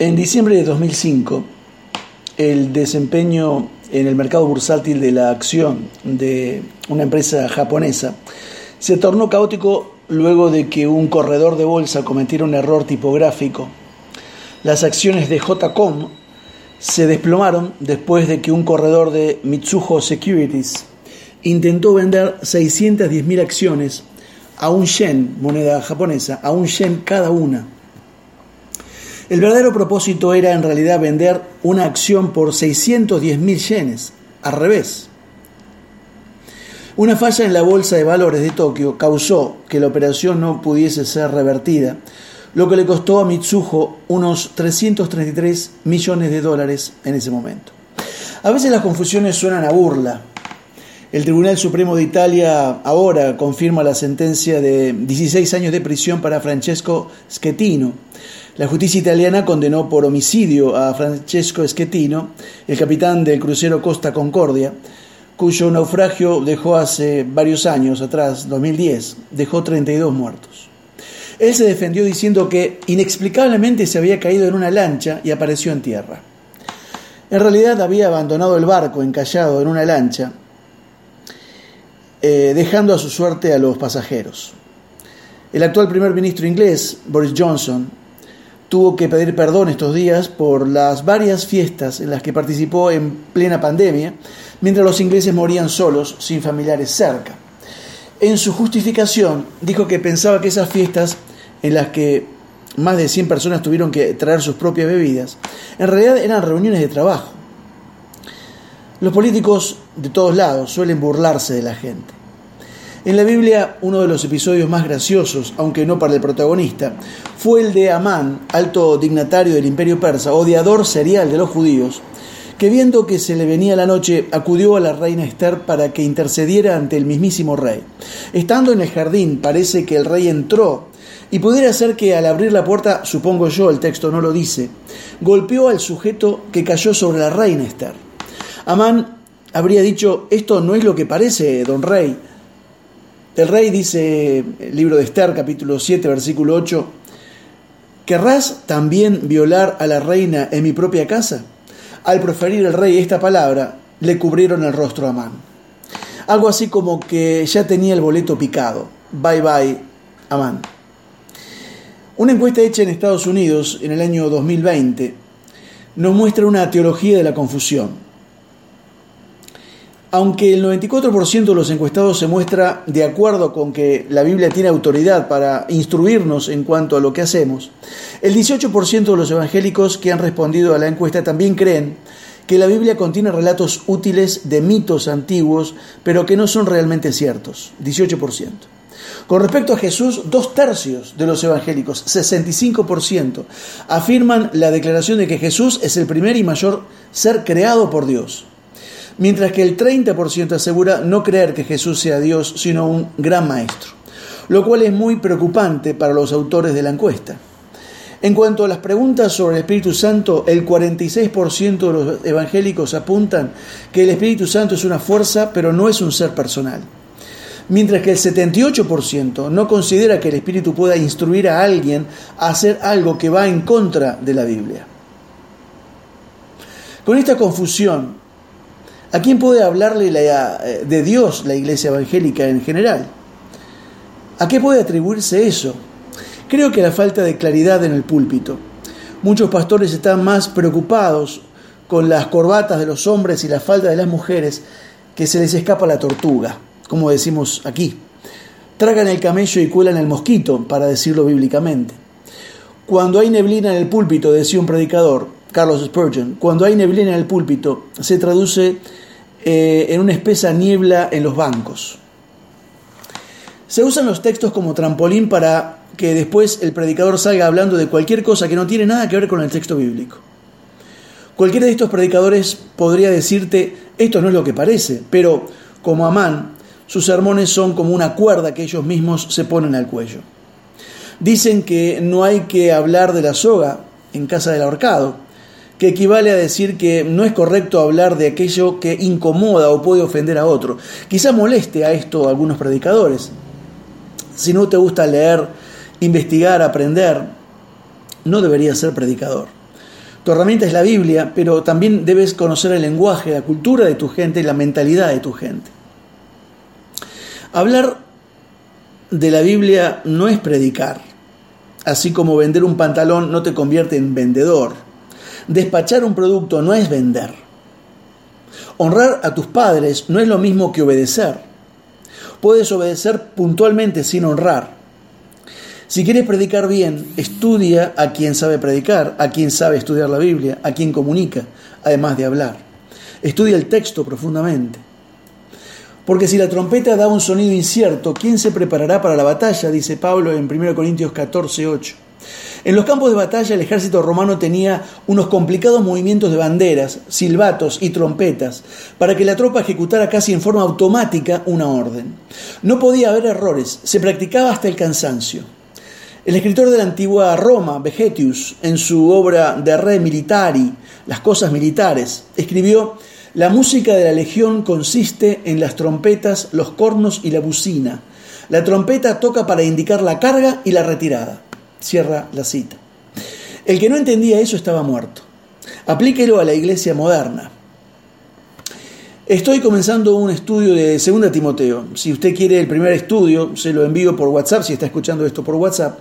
En diciembre de 2005, el desempeño en el mercado bursátil de la acción de una empresa japonesa se tornó caótico luego de que un corredor de bolsa cometiera un error tipográfico. Las acciones de JCOM se desplomaron después de que un corredor de Mitsuho Securities intentó vender 610.000 acciones a un yen, moneda japonesa, a un yen cada una el verdadero propósito era en realidad vender una acción por 610 mil yenes, al revés. Una falla en la bolsa de valores de Tokio causó que la operación no pudiese ser revertida, lo que le costó a Mitsuho unos 333 millones de dólares en ese momento. A veces las confusiones suenan a burla. El Tribunal Supremo de Italia ahora confirma la sentencia de 16 años de prisión para Francesco Schettino, la justicia italiana condenó por homicidio a Francesco Schettino, el capitán del crucero Costa Concordia, cuyo naufragio dejó hace varios años atrás, 2010, dejó 32 muertos. Él se defendió diciendo que inexplicablemente se había caído en una lancha y apareció en tierra. En realidad había abandonado el barco encallado en una lancha, eh, dejando a su suerte a los pasajeros. El actual primer ministro inglés, Boris Johnson, tuvo que pedir perdón estos días por las varias fiestas en las que participó en plena pandemia, mientras los ingleses morían solos, sin familiares cerca. En su justificación dijo que pensaba que esas fiestas en las que más de 100 personas tuvieron que traer sus propias bebidas, en realidad eran reuniones de trabajo. Los políticos de todos lados suelen burlarse de la gente. En la Biblia, uno de los episodios más graciosos, aunque no para el protagonista, fue el de Amán, alto dignatario del imperio persa, odiador serial de los judíos, que viendo que se le venía la noche, acudió a la reina Esther para que intercediera ante el mismísimo rey. Estando en el jardín, parece que el rey entró y pudiera ser que al abrir la puerta, supongo yo, el texto no lo dice, golpeó al sujeto que cayó sobre la reina Esther. Amán habría dicho, esto no es lo que parece, don rey, el rey dice, el libro de Esther, capítulo 7, versículo 8, ¿querrás también violar a la reina en mi propia casa? Al proferir el rey esta palabra, le cubrieron el rostro a Amán. Algo así como que ya tenía el boleto picado. Bye bye, Amán. Una encuesta hecha en Estados Unidos en el año 2020 nos muestra una teología de la confusión aunque el 94% de los encuestados se muestra de acuerdo con que la Biblia tiene autoridad para instruirnos en cuanto a lo que hacemos, el 18% de los evangélicos que han respondido a la encuesta también creen que la Biblia contiene relatos útiles de mitos antiguos, pero que no son realmente ciertos, 18%. Con respecto a Jesús, dos tercios de los evangélicos, 65%, afirman la declaración de que Jesús es el primer y mayor ser creado por Dios mientras que el 30% asegura no creer que Jesús sea Dios, sino un gran maestro, lo cual es muy preocupante para los autores de la encuesta. En cuanto a las preguntas sobre el Espíritu Santo, el 46% de los evangélicos apuntan que el Espíritu Santo es una fuerza, pero no es un ser personal. Mientras que el 78% no considera que el Espíritu pueda instruir a alguien a hacer algo que va en contra de la Biblia. Con esta confusión ¿A quién puede hablarle eh, de Dios la iglesia evangélica en general? ¿A qué puede atribuirse eso? Creo que la falta de claridad en el púlpito. Muchos pastores están más preocupados con las corbatas de los hombres y la falda de las mujeres que se les escapa la tortuga, como decimos aquí. Tragan el camello y cuelan el mosquito, para decirlo bíblicamente. Cuando hay neblina en el púlpito, decía un predicador, Carlos Spurgeon, cuando hay neblina en el púlpito, se traduce eh, en una espesa niebla en los bancos. Se usan los textos como trampolín para que después el predicador salga hablando de cualquier cosa que no tiene nada que ver con el texto bíblico. Cualquiera de estos predicadores podría decirte, esto no es lo que parece, pero como Amán, sus sermones son como una cuerda que ellos mismos se ponen al cuello. Dicen que no hay que hablar de la soga en casa del ahorcado, que equivale a decir que no es correcto hablar de aquello que incomoda o puede ofender a otro. Quizá moleste a esto a algunos predicadores. Si no te gusta leer, investigar, aprender, no deberías ser predicador. Tu herramienta es la Biblia, pero también debes conocer el lenguaje, la cultura de tu gente y la mentalidad de tu gente. Hablar de la Biblia no es predicar, así como vender un pantalón no te convierte en vendedor. Despachar un producto no es vender. Honrar a tus padres no es lo mismo que obedecer. Puedes obedecer puntualmente sin honrar. Si quieres predicar bien, estudia a quien sabe predicar, a quien sabe estudiar la Biblia, a quien comunica, además de hablar. Estudia el texto profundamente. Porque si la trompeta da un sonido incierto, ¿quién se preparará para la batalla? Dice Pablo en 1 Corintios 14, 8. En los campos de batalla el ejército romano tenía unos complicados movimientos de banderas, silbatos y trompetas para que la tropa ejecutara casi en forma automática una orden. No podía haber errores, se practicaba hasta el cansancio. El escritor de la antigua Roma, Vegetius, en su obra De Re Militari, Las cosas militares, escribió, La música de la legión consiste en las trompetas, los cornos y la bucina. La trompeta toca para indicar la carga y la retirada. Cierra la cita. El que no entendía eso estaba muerto. Aplíquelo a la iglesia moderna. Estoy comenzando un estudio de Segunda Timoteo. Si usted quiere el primer estudio, se lo envío por WhatsApp, si está escuchando esto por WhatsApp.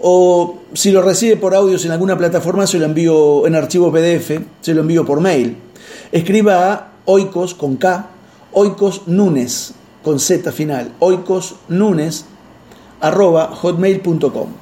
O si lo recibe por audios en alguna plataforma, se lo envío en archivo PDF, se lo envío por mail. Escriba a oikos con K, oikos nunes con Z final, oikos nunes arroba hotmail.com.